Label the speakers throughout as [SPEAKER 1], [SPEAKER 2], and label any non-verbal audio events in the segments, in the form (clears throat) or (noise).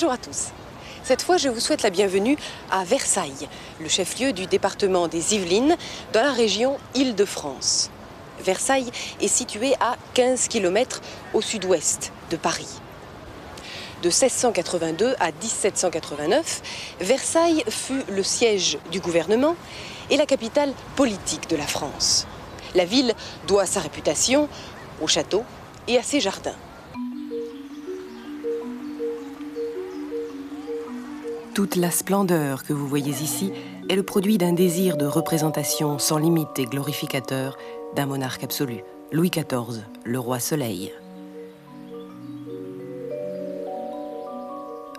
[SPEAKER 1] Bonjour à tous. Cette fois, je vous souhaite la bienvenue à Versailles, le chef-lieu du département des Yvelines, dans la région Île-de-France. Versailles est situé à 15 km au sud-ouest de Paris. De 1682 à 1789, Versailles fut le siège du gouvernement et la capitale politique de la France. La ville doit sa réputation au château et à ses jardins. Toute la splendeur que vous voyez ici est le produit d'un désir de représentation sans limite et glorificateur d'un monarque absolu, Louis XIV, le roi Soleil.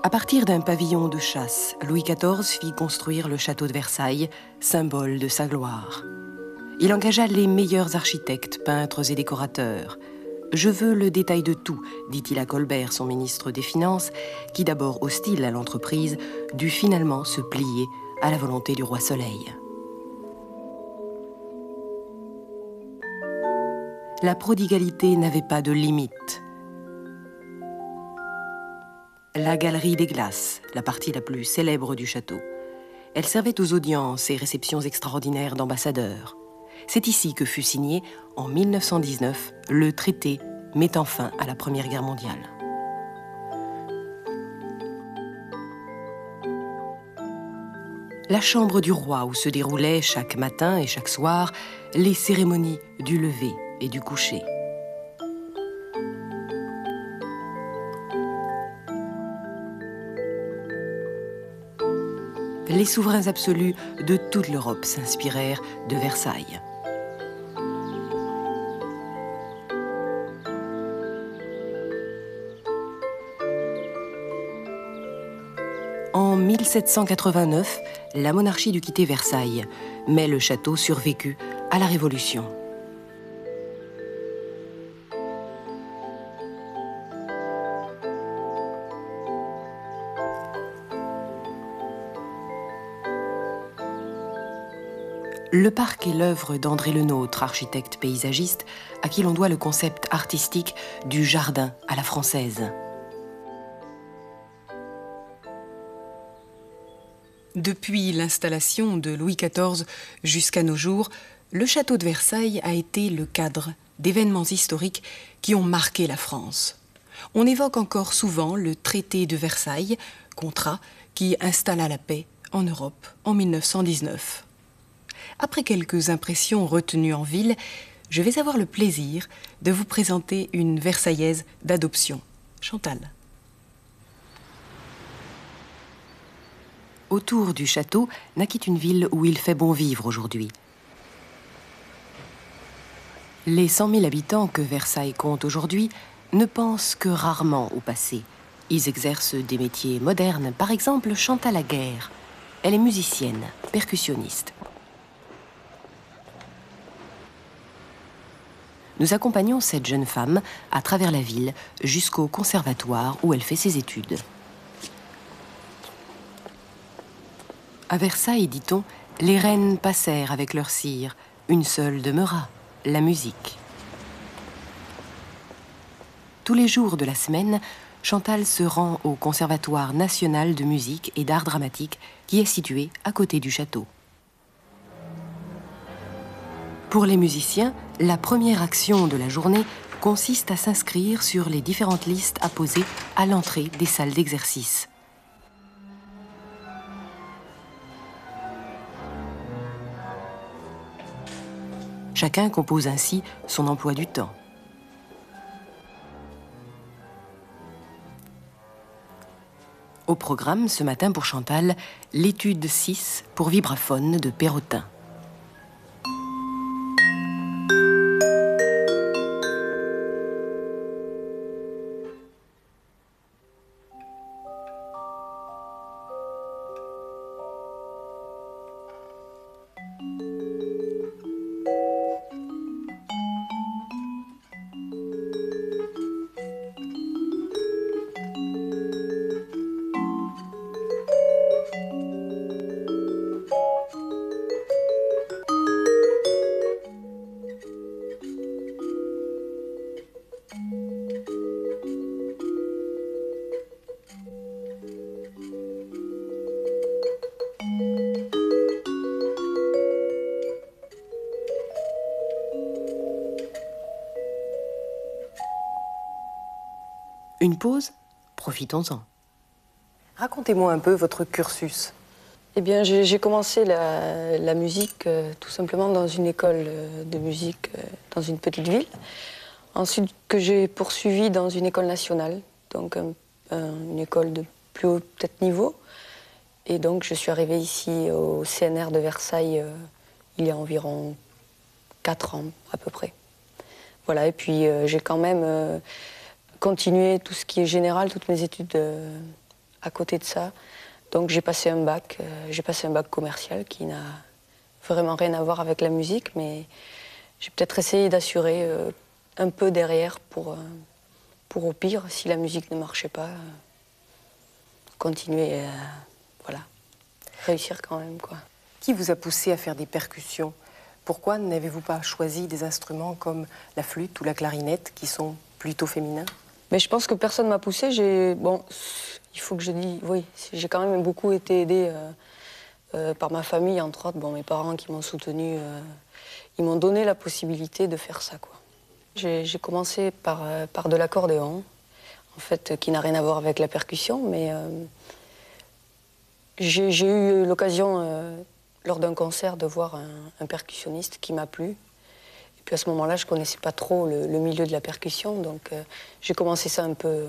[SPEAKER 1] À partir d'un pavillon de chasse, Louis XIV fit construire le château de Versailles, symbole de sa gloire. Il engagea les meilleurs architectes, peintres et décorateurs. Je veux le détail de tout, dit-il à Colbert, son ministre des Finances, qui d'abord hostile à l'entreprise, dut finalement se plier à la volonté du roi Soleil. La prodigalité n'avait pas de limite. La galerie des glaces, la partie la plus célèbre du château. Elle servait aux audiences et réceptions extraordinaires d'ambassadeurs. C'est ici que fut signé, en 1919, le traité mettant fin à la Première Guerre mondiale. La chambre du roi où se déroulaient chaque matin et chaque soir les cérémonies du lever et du coucher. Les souverains absolus de toute l'Europe s'inspirèrent de Versailles. En 1789, la monarchie dut quitter Versailles, mais le château survécut à la Révolution. Le parc est l'œuvre d'André Lenôtre, architecte paysagiste, à qui l'on doit le concept artistique du jardin à la française. Depuis l'installation de Louis XIV jusqu'à nos jours, le château de Versailles a été le cadre d'événements historiques qui ont marqué la France. On évoque encore souvent le traité de Versailles, contrat qui installa la paix en Europe en 1919. Après quelques impressions retenues en ville, je vais avoir le plaisir de vous présenter une Versaillaise d'adoption, Chantal. Autour du château naquit une ville où il fait bon vivre aujourd'hui. Les 100 000 habitants que Versailles compte aujourd'hui ne pensent que rarement au passé. Ils exercent des métiers modernes, par exemple Chantal Laguerre. Elle est musicienne, percussionniste. Nous accompagnons cette jeune femme à travers la ville jusqu'au conservatoire où elle fait ses études. À Versailles, dit-on, les reines passèrent avec leur cire. Une seule demeura, la musique. Tous les jours de la semaine, Chantal se rend au Conservatoire national de musique et d'art dramatique qui est situé à côté du château. Pour les musiciens, la première action de la journée consiste à s'inscrire sur les différentes listes apposées à l'entrée des salles d'exercice. Chacun compose ainsi son emploi du temps. Au programme ce matin pour Chantal, l'étude 6 pour vibraphone de Perrotin. Pause Profitons-en. Racontez-moi un peu votre cursus.
[SPEAKER 2] Eh bien, j'ai commencé la, musique euh, tout simplement dans une école euh, de musique euh, dans une petite ville. Ensuite, que j'ai poursuivi dans une école nationale, donc une école de plus haut peut-être niveau. Et donc, je suis arrivée ici au CNR de Versailles il y a environ 4 ans à peu près. Voilà, et puis j'ai quand même continué tout ce qui est général, toutes mes études à côté de ça. Donc j'ai passé un bac, euh, j'ai passé un bac commercial qui n'a vraiment rien à voir avec la musique, mais j'ai peut-être essayé d'assurer euh, un peu derrière pour, euh, au pire, si la musique ne marchait pas, continuer, voilà, réussir quand même quoi.
[SPEAKER 1] Qui vous a poussé à faire des percussions? Pourquoi n'avez-vous pas choisi des instruments comme la flûte ou la clarinette qui sont plutôt féminins?
[SPEAKER 2] Mais je pense que personne m'a poussé. J'ai bon, il faut que je dise, oui, j'ai quand même beaucoup été aidée euh, euh, par ma famille, entre autres, bon, mes parents qui m'ont soutenue, euh, ils m'ont donné la possibilité de faire ça. J'ai, commencé par, par de l'accordéon, en fait, qui n'a rien à voir avec la percussion, mais j'ai, eu l'occasion, lors d'un concert, de voir un, percussionniste qui m'a plu. Et puis à ce moment-là, je ne connaissais pas trop le, le, milieu de la percussion, donc j'ai commencé ça un peu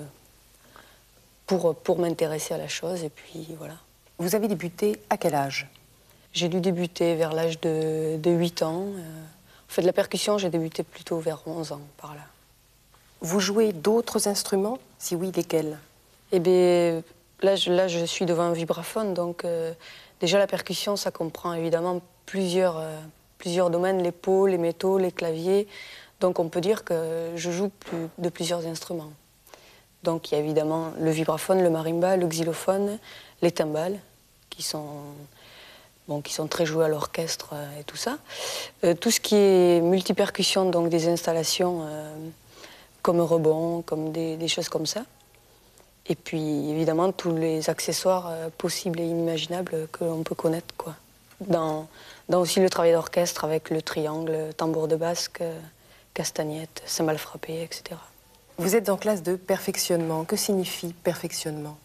[SPEAKER 2] pour, pour m'intéresser à la chose. Et puis voilà.
[SPEAKER 1] Vous avez débuté à quel âge?
[SPEAKER 2] J'ai dû débuter vers l'âge de, de, 8 ans. Euh, en fait, de la percussion, j'ai débuté plutôt vers 11 ans, par là.
[SPEAKER 1] Vous jouez d'autres instruments? Si oui, lesquels?
[SPEAKER 2] Eh bien, là je, là, je suis devant un vibraphone, donc euh, déjà la percussion, ça comprend évidemment plusieurs, euh, plusieurs domaines, les peaux, les métaux, les claviers. Donc on peut dire que je joue de plusieurs instruments. Donc il y a évidemment le vibraphone, le marimba, le xylophone, les timbales, qui sont, bon, qui sont très joués à l'orchestre euh, et tout ça. Euh, tout ce qui est multipercussion, donc des installations euh, comme rebond, comme des, choses comme ça. Et puis évidemment tous les accessoires possibles et inimaginables que l'on peut connaître. Quoi. Dans, dans aussi le travail d'orchestre avec le triangle, tambour de basque, castagnette, cymbale frappée, etc.
[SPEAKER 1] Vous êtes en classe de perfectionnement. Que signifie perfectionnement?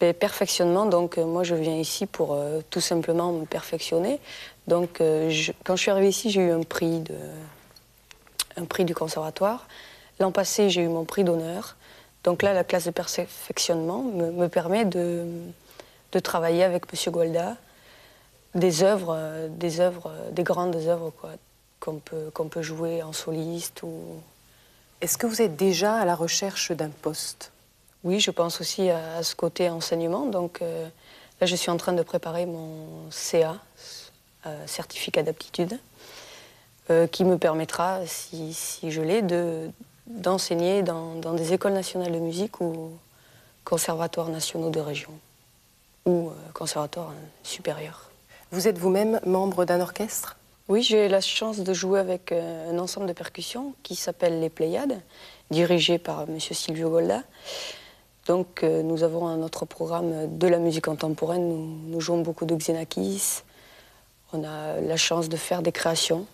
[SPEAKER 2] Ben, Perfectionnement, donc euh, moi je viens ici pour euh, tout simplement me perfectionner. Donc euh, quand je suis arrivée ici, j'ai eu un prix, de, un prix du conservatoire. L'an passé, j'ai eu mon prix d'honneur. Donc là, la classe de perfectionnement me, permet de, de, travailler avec M. Gualda des œuvres, des œuvres, des grandes œuvres qu'on peut, qu'on peut jouer en soliste ou
[SPEAKER 1] est-ce que vous êtes déjà à la recherche d'un poste?
[SPEAKER 2] Oui, je pense aussi à, ce côté enseignement. Donc euh, là, je suis en train de préparer mon CA, euh, certificat d'aptitude, euh, qui me permettra, si, je l'ai, d'enseigner dans, dans, des écoles nationales de musique ou conservatoires nationaux de région ou conservatoires supérieurs.
[SPEAKER 1] Vous êtes vous-même membre d'un orchestre?
[SPEAKER 2] Oui, j'ai la chance de jouer avec euh, un ensemble de percussions qui s'appelle les Pléiades, dirigé par M. Silvio Golda. Donc euh, nous avons un autre programme de la musique contemporaine, nous, jouons beaucoup de Xenakis, on a la chance de faire des créations.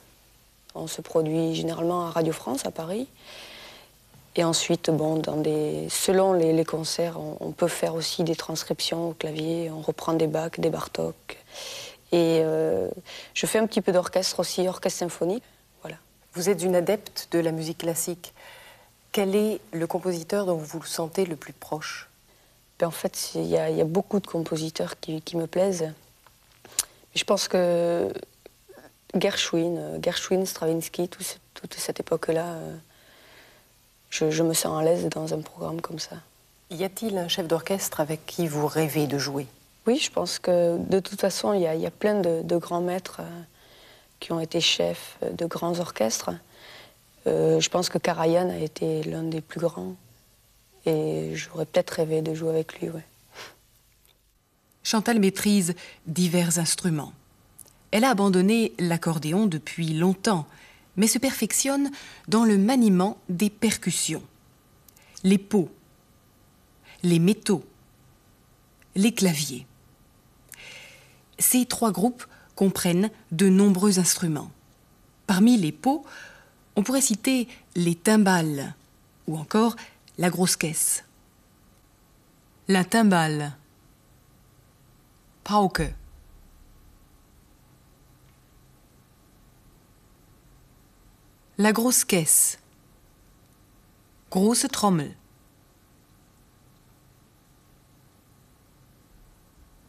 [SPEAKER 2] On se produit généralement à Radio France, à Paris. Et ensuite, bon, dans des... selon les, concerts, on, on, peut faire aussi des transcriptions au clavier, on reprend des Bach, des Bartok. Et euh, je fais un petit peu d'orchestre aussi, orchestre symphonique. Voilà.
[SPEAKER 1] Vous êtes une adepte de la musique classique. Quel est le compositeur dont vous vous sentez le plus proche?
[SPEAKER 2] Ben, En fait, il y, a beaucoup de compositeurs qui, me plaisent. Je pense que Gershwin, euh, Gershwin, Stravinsky, toute cette époque-là, euh, je, je me sens à l'aise dans un programme comme ça.
[SPEAKER 1] Y a-t-il un chef d'orchestre avec qui vous rêvez de jouer?
[SPEAKER 2] Oui, je pense que de toute façon, il y, a, plein de, grands maîtres euh, qui ont été chefs de grands orchestres. Euh, je pense que Karajan a été l'un des plus grands. Et j'aurais peut-être rêvé de jouer avec lui, (laughs)
[SPEAKER 3] Chantal maîtrise divers instruments. Elle a abandonné l'accordéon depuis longtemps, mais se perfectionne dans le maniement des percussions. Les pots, les métaux, les claviers. Ces trois groupes comprennent de nombreux instruments. Parmi les pots, on pourrait citer les timbales ou encore la grosse caisse. La timbale. Pauke. La grosse caisse. Große Trommel.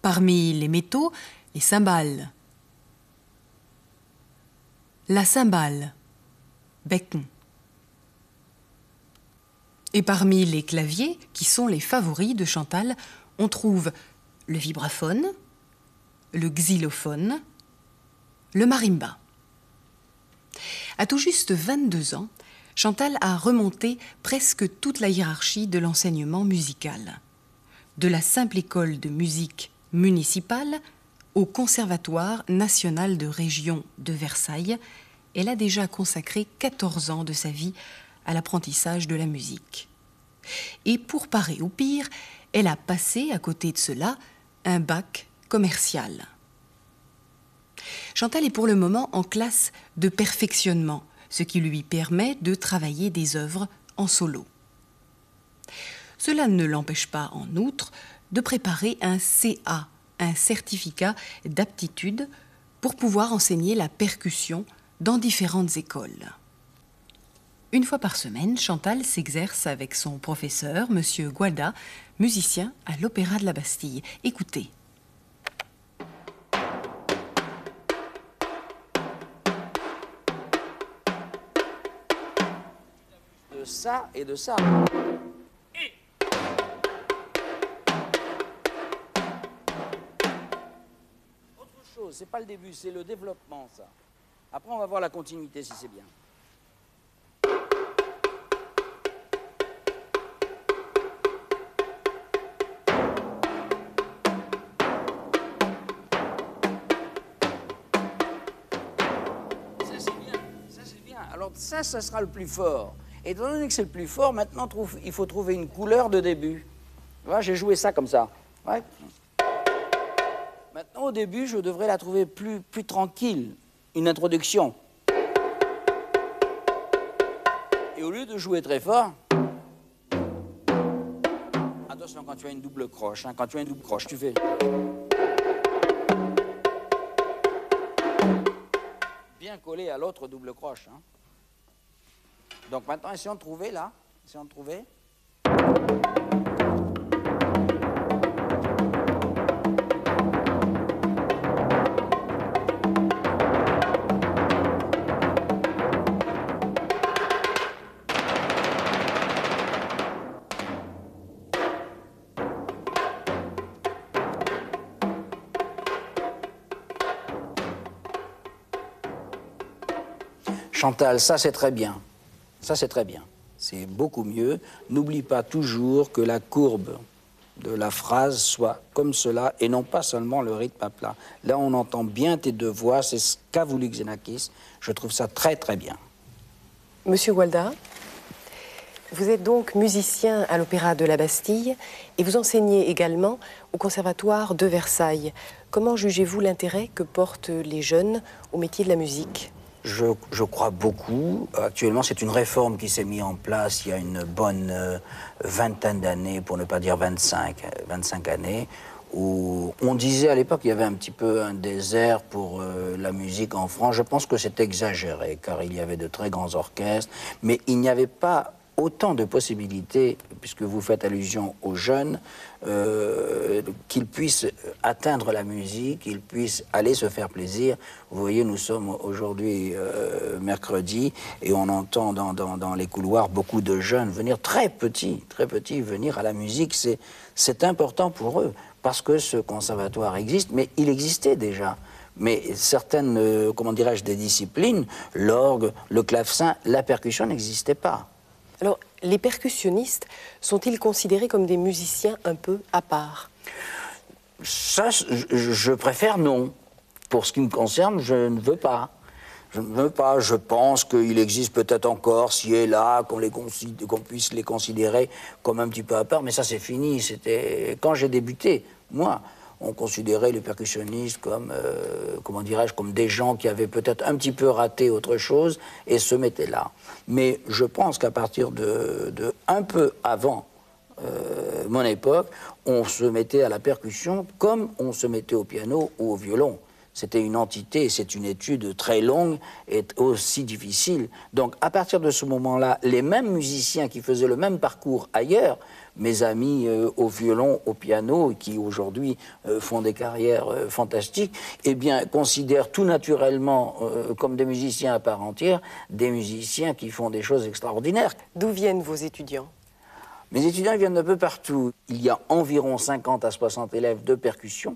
[SPEAKER 3] Parmi les métaux, les cymbales. La cymbale. Becken. Et parmi les claviers, qui sont les favoris de Chantal, on trouve le vibraphone, le xylophone, le marimba. À tout juste 22 ans, Chantal a remonté presque toute la hiérarchie de l'enseignement musical. De la simple école de musique municipale au Conservatoire national de région de Versailles, elle a déjà consacré 14 ans de sa vie à l'apprentissage de la musique. Et pour parer au pire, elle a passé à côté de cela un bac commercial. Chantal est pour le moment en classe de perfectionnement, ce qui lui permet de travailler des œuvres en solo. Cela ne l'empêche pas, en outre, de préparer un CA, un certificat d'aptitude, pour pouvoir enseigner la percussion dans différentes écoles. Une fois par semaine, Chantal s'exerce avec son professeur, M. Gualda, musicien à l'Opéra de la Bastille. Écoutez.
[SPEAKER 4] De ça et de ça. C'est pas le début, c'est le développement, ça. Après, on va voir la continuité si c'est bien. Ça, c'est bien. Alors, ça, ça sera le plus fort. Et étant donné que c'est le plus fort, maintenant, il faut trouver une couleur de début. Vois, j'ai joué ça comme ça. Ouais. Au début, je devrais la trouver plus, plus tranquille. Une introduction. Et au lieu de jouer très fort, attention quand tu as une double croche, hein, quand tu as une double croche, tu fais. Bien collé à l'autre double croche. hein. Donc maintenant, essayons de trouver là. Essayons de trouver. Chantal, ça c'est très bien. Ça c'est très bien. C'est beaucoup mieux. N'oublie pas toujours que la courbe de la phrase soit comme cela et non pas seulement le rythme à plat. Là, on entend bien tes deux voix, c'est ce qu'a voulu Xenakis. Je trouve ça très très bien.
[SPEAKER 1] Monsieur Walda, vous êtes donc musicien à l'Opéra de la Bastille et vous enseignez également au Conservatoire de Versailles. Comment jugez-vous l'intérêt que portent les jeunes au métier de la musique?
[SPEAKER 4] Je, crois beaucoup. Actuellement, c'est une réforme qui s'est mise en place il y a une bonne euh, vingtaine d'années, pour ne pas dire 25, euh, 25 années, où on disait à l'époque qu'il y avait un petit peu un désert pour euh, la musique en France. Je pense que c'est exagéré, car il y avait de très grands orchestres, mais il n'y avait pas autant de possibilités, puisque vous faites allusion aux jeunes, euh, qu'ils puissent atteindre la musique, qu'ils puissent aller se faire plaisir. Vous voyez, nous sommes aujourd'hui euh, mercredi et on entend dans, les couloirs beaucoup de jeunes venir très petits, très petits, venir à la musique. C'est, important pour eux parce que ce conservatoire existe, mais il existait déjà. Mais certaines, euh, comment dirais-je, des disciplines, l'orgue, le clavecin, la percussion n'existaient pas.
[SPEAKER 1] Alors, les percussionnistes sont-ils considérés comme des musiciens un peu à part?
[SPEAKER 4] Ça, je, préfère non. Pour ce qui me concerne, je ne veux pas. Je ne veux pas. Je pense qu'il existe peut-être encore, ci et là, qu'on puisse les considérer comme un petit peu à part, mais ça, c'est fini. C'était quand j'ai débuté, moi. On considérait les percussionnistes comme, euh, comment dirais-je, comme des gens qui avaient peut-être un petit peu raté autre chose et se mettaient là. Mais je pense qu'à partir de, un peu avant euh, mon époque, on se mettait à la percussion comme on se mettait au piano ou au violon. C'était une entité, c'est une étude très longue et aussi difficile. Donc à partir de ce moment-là, les mêmes musiciens qui faisaient le même parcours ailleurs, mes amis euh, au violon, au piano, qui aujourd'hui euh, font des carrières euh, fantastiques, eh bien considèrent tout naturellement comme des musiciens à part entière, des musiciens qui font des choses extraordinaires.
[SPEAKER 1] D'où viennent vos étudiants?
[SPEAKER 4] Mes étudiants viennent d'un peu partout. Il y a environ 50 à 60 élèves de percussion,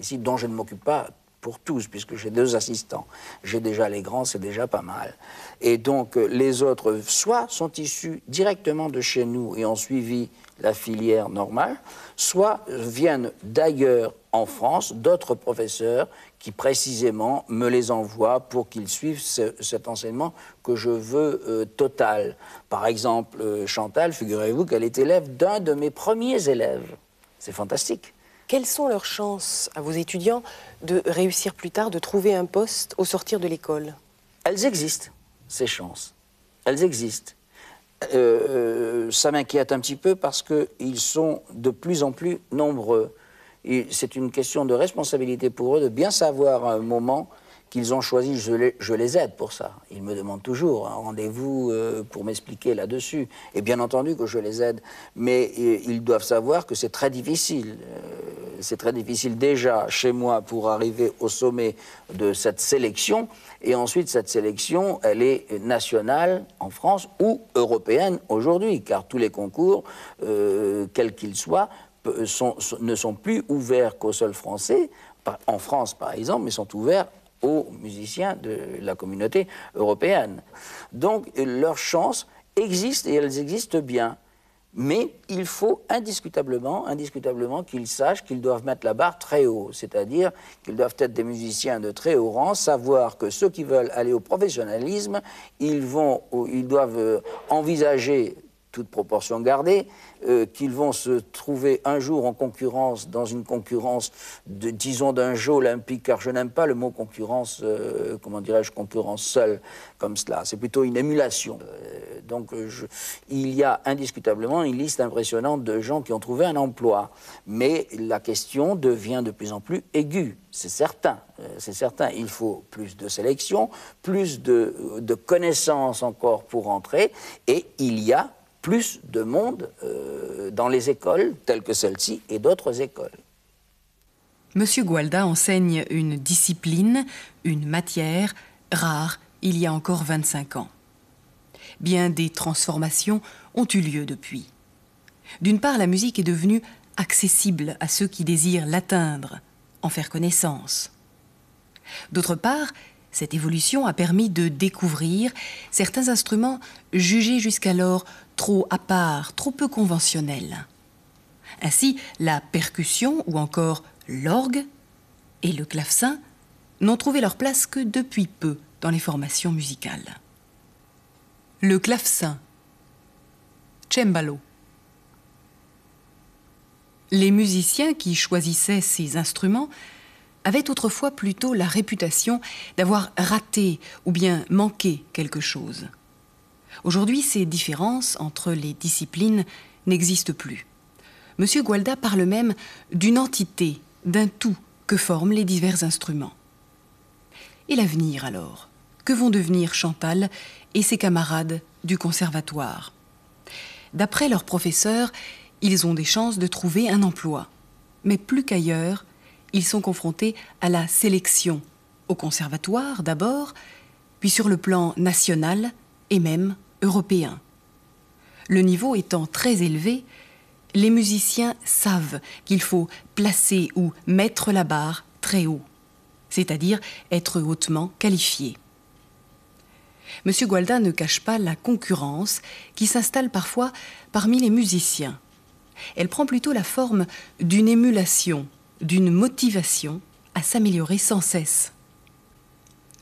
[SPEAKER 4] ici, dont je ne m'occupe pas pour tous, puisque j'ai deux assistants. J'ai déjà les grands, c'est déjà pas mal. Et donc, euh, les autres, soit sont issus directement de chez nous et ont suivi la filière normale, soit viennent d'ailleurs en France, d'autres professeurs qui précisément me les envoient pour qu'ils suivent cet enseignement que je veux euh, total. Par exemple, euh, Chantal, figurez-vous qu'elle est élève d'un de mes premiers élèves. C'est fantastique.
[SPEAKER 1] Quelles sont leurs chances à vos étudiants de réussir plus tard, de trouver un poste au sortir de l'école?
[SPEAKER 4] Elles existent, ces chances. Elles existent. Euh, euh, ça m'inquiète un petit peu parce qu'ils sont de plus en plus nombreux. C'est une question de responsabilité pour eux de bien savoir à un moment qu'ils ont choisi, je les, aide pour ça. Ils me demandent toujours un rendez-vous euh, pour m'expliquer là-dessus. Et bien entendu que je les aide, mais euh, ils doivent savoir que c'est très difficile. Euh, c'est très difficile déjà chez moi pour arriver au sommet de cette sélection. Et ensuite, cette sélection, elle est nationale en France ou européenne aujourd'hui, car tous les concours, quels qu'ils soient, ne sont plus ouverts qu'aux seuls Français, en France par exemple, mais sont ouverts aux musiciens de la communauté européenne. Donc leurs chances existent et elles existent bien. Mais il faut indiscutablement, indiscutablement qu'ils sachent qu'ils doivent mettre la barre très haut, c'est-à-dire qu'ils doivent être des musiciens de très haut rang, savoir que ceux qui veulent aller au professionnalisme, ils, vont, ils doivent euh, envisager toute proportion gardée, euh, qu'ils vont se trouver un jour en concurrence, dans une concurrence, disons, d'un jeu olympique, car je n'aime pas le mot concurrence, euh, comment dirais-je, concurrence seule, comme cela. C'est plutôt une émulation. Euh, donc, il y a indiscutablement une liste impressionnante de gens qui ont trouvé un emploi. Mais la question devient de plus en plus aiguë, c'est certain. c'est certain. Il faut plus de sélection, plus de connaissances encore pour entrer, et il y a plus de monde euh, dans les écoles telles que celle-ci et d'autres écoles.
[SPEAKER 3] Monsieur Gualda enseigne une discipline, une matière rare il y a encore 25 ans. Bien des transformations ont eu lieu depuis. D'une part, la musique est devenue accessible à ceux qui désirent l'atteindre, en faire connaissance. D'autre part, cette évolution a permis de découvrir certains instruments jugés jusqu'alors trop à part, trop peu conventionnels. Ainsi, la percussion ou encore l'orgue et le clavecin n'ont trouvé leur place que depuis peu dans les formations musicales. Le clavecin, cembalo. Les musiciens qui choisissaient ces instruments avait autrefois plutôt la réputation d'avoir raté ou bien manqué quelque chose. Aujourd'hui, ces différences entre les disciplines n'existent plus. M. Gualda parle même d'une entité, d'un tout que forment les divers instruments. Et l'avenir alors? Que vont devenir Chantal et ses camarades du conservatoire? D'après leurs professeurs, ils ont des chances de trouver un emploi. Mais plus qu'ailleurs, ils sont confrontés à la sélection, au conservatoire d'abord, puis sur le plan national et même européen. Le niveau étant très élevé, les musiciens savent qu'il faut placer ou mettre la barre très haut, c'est-à-dire être hautement qualifié. M. Gualda ne cache pas la concurrence qui s'installe parfois parmi les musiciens. Elle prend plutôt la forme d'une émulation d'une motivation à s'améliorer sans cesse.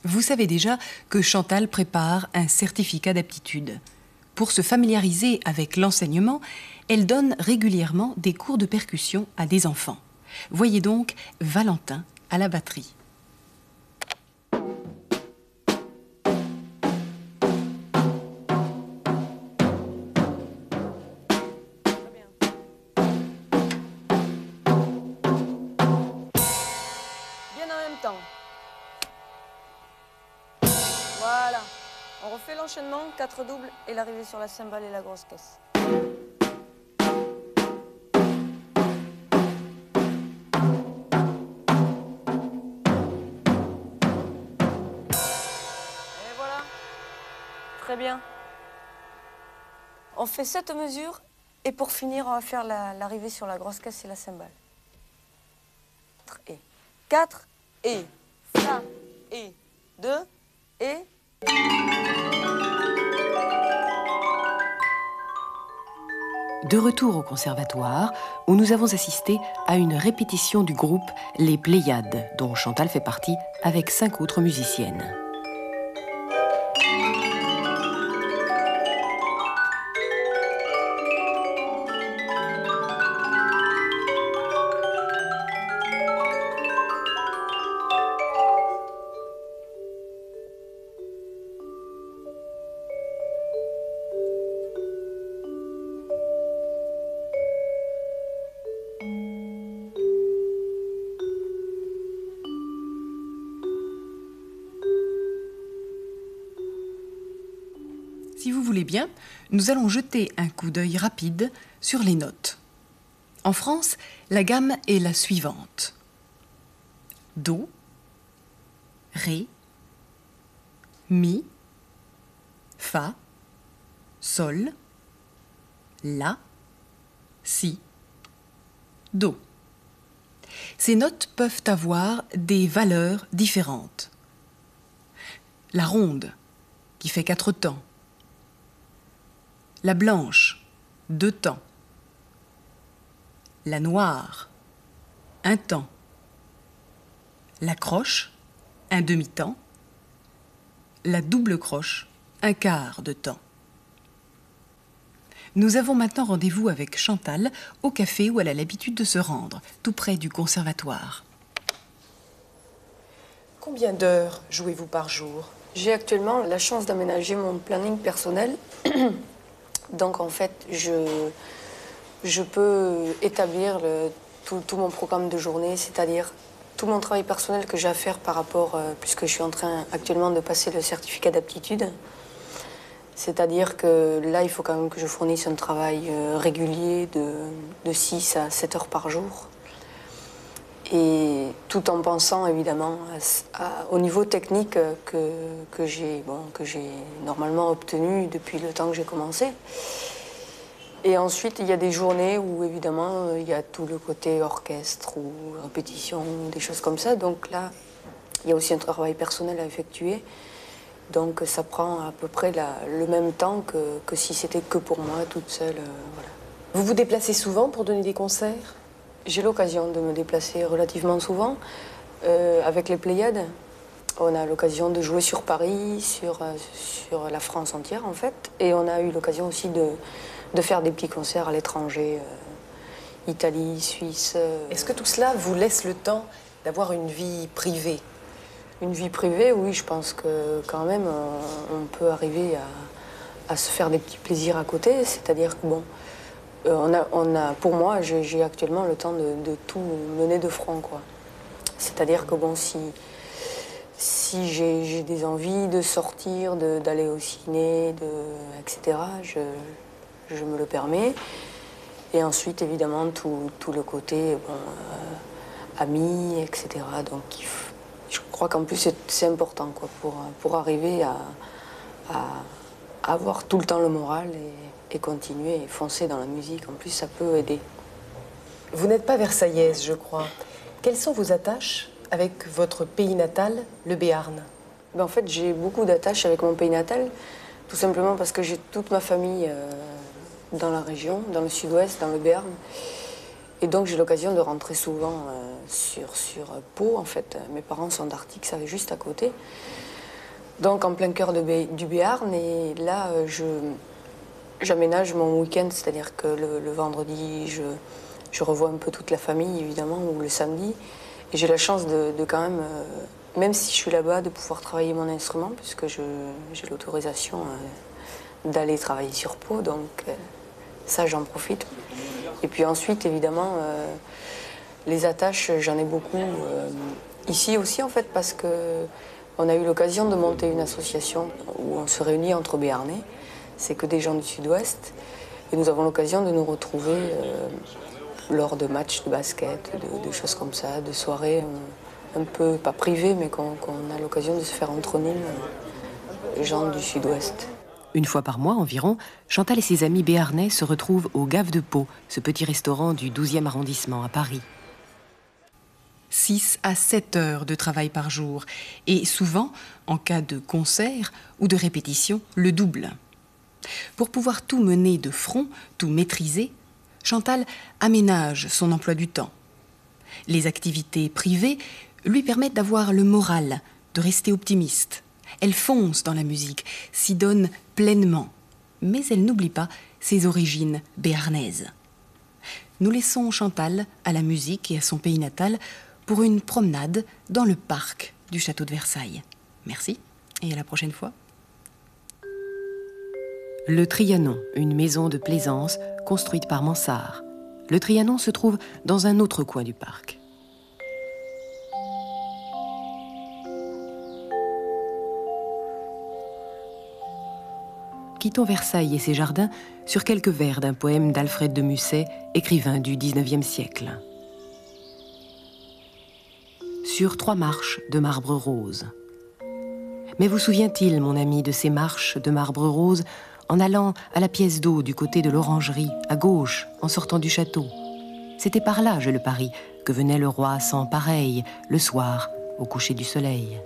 [SPEAKER 3] Vous savez déjà que Chantal prépare un certificat d'aptitude. Pour se familiariser avec l'enseignement, elle donne régulièrement des cours de percussion à des enfants. Voyez donc Valentin à la batterie.
[SPEAKER 2] 4 doubles et l'arrivée sur la cymbale et la grosse caisse. Et voilà. Très bien. On fait cette mesure et pour finir, on va faire l'arrivée la, sur la grosse caisse et la cymbale. 4 et 4 et ça et 2 et...
[SPEAKER 3] De retour au conservatoire, où nous avons assisté à une répétition du groupe Les Pléiades, dont Chantal fait partie avec cinq autres musiciennes. Si vous voulez bien, nous allons jeter un coup d'œil rapide sur les notes. En France, la gamme est la suivante. Do, Ré, Mi, Fa, Sol, La, Si, Do. Ces notes peuvent avoir des valeurs différentes. La ronde, qui fait quatre temps. La blanche, deux temps. La noire, un temps. La croche, un demi-temps. La double croche, un quart de temps. Nous avons maintenant rendez-vous avec Chantal au café où elle a l'habitude de se rendre, tout près du conservatoire.
[SPEAKER 1] Combien d'heures jouez-vous par jour?
[SPEAKER 2] J'ai actuellement la chance d'aménager mon planning personnel. (clears throat) Donc en fait, je, peux établir tout mon programme de journée, c'est-à-dire tout mon travail personnel que j'ai à faire par rapport, euh, puisque je suis en train actuellement de passer le certificat d'aptitude. C'est-à-dire que là, il faut quand même que je fournisse un travail euh, régulier de, de 6 à 7 heures par jour. Et tout en pensant évidemment au niveau technique que, que j'ai bon, normalement obtenu depuis le temps que j'ai commencé. Et ensuite, il y a des journées où évidemment il y a tout le côté orchestre ou répétition, des choses comme ça. Donc là, il y a aussi un travail personnel à effectuer. Donc ça prend à peu près le même temps que, que si c'était que pour moi, toute seule. euh.
[SPEAKER 1] Vous vous déplacez souvent pour donner des concerts?
[SPEAKER 2] J'ai l'occasion de me déplacer relativement souvent euh, avec les Pléiades. On a l'occasion de jouer sur Paris, sur, euh, sur la France entière en fait. Et on a eu l'occasion aussi de, de faire des petits concerts à l'étranger, euh, Italie, Suisse. euh,
[SPEAKER 1] Est-ce que tout cela vous laisse le temps d'avoir une vie privée?
[SPEAKER 2] Une vie privée, oui, je pense que quand même on, on peut arriver à, à se faire des petits plaisirs à côté. C'est-à-dire que bon, euh, on a, pour moi, j'ai actuellement le temps de, tout mener de front, quoi. C'est-à-dire que bon, si, si j'ai des envies de sortir, d'aller au ciné, de, etc., je, je me le permets. Et ensuite, évidemment, tout, tout le côté bon, euh, amis, etc. Donc, je crois qu'en plus, c'est- important quoi, pour, pour arriver à, à avoir tout le temps le moral et continuer et foncer dans la musique. En plus, ça peut aider.
[SPEAKER 1] Vous n'êtes pas versaillaise, je crois. Quelles sont vos attaches avec votre pays natal, le Béarn?
[SPEAKER 2] Ben, en fait, j'ai beaucoup d'attaches avec mon pays natal, tout simplement parce que j'ai toute ma famille euh, dans la région, dans le sud-ouest, dans le Béarn. Et donc, j'ai l'occasion de rentrer souvent euh, sur, sur Pau, en fait. Mes parents sont d'Artic, ça juste à côté. Donc, en plein cœur de du Béarn. Et là, euh, je, j'aménage mon week-end, c'est-à-dire que le, vendredi, je, revois un peu toute la famille, évidemment, ou le samedi. Et j'ai la chance de, quand même, euh, même si je suis là-bas, de pouvoir travailler mon instrument, puisque j'ai l'autorisation euh, d'aller travailler sur peau. Donc euh, ça, j'en profite. Et puis ensuite, évidemment, les attaches, j'en ai beaucoup ici aussi, en fait, parce que on a eu l'occasion de monter une association où on se réunit entre Béarnais. C'est que des gens du Sud-Ouest. Et nous avons l'occasion de nous retrouver lors de matchs de basket, de, choses comme ça, de soirées euh, un peu, pas privées, mais qu'on a l'occasion de se faire entre nous, les gens du sud-ouest.
[SPEAKER 3] Une fois par mois environ, Chantal et ses amis béarnais se retrouvent au Gave de Pau, ce petit restaurant du 12e arrondissement à Paris. 6 à 7 heures de travail par jour, et souvent, en cas de concert ou de répétition, le double. Pour pouvoir tout mener de front, tout maîtriser, Chantal aménage son emploi du temps. Les activités privées lui permettent d'avoir le moral, de rester optimiste. Elle fonce dans la musique, s'y donne pleinement, mais elle n'oublie pas ses origines béarnaises. Nous laissons Chantal à la musique et à son pays natal pour une promenade dans le parc du château de Versailles. Merci et à la prochaine fois. Le Trianon, une maison de plaisance construite par Mansart. Le Trianon se trouve dans un autre coin du parc. Quittons Versailles et ses jardins sur quelques vers d'un poème d'Alfred de Musset, écrivain du XIXe siècle. Sur trois marches de marbre rose. Mais vous souvient-il, mon ami, de ces marches de marbre rose en allant à la pièce d'eau du côté de l'orangerie, à gauche, en sortant du château. C'était par là, je le parie, que venait le roi sans pareil, le soir, au coucher du soleil.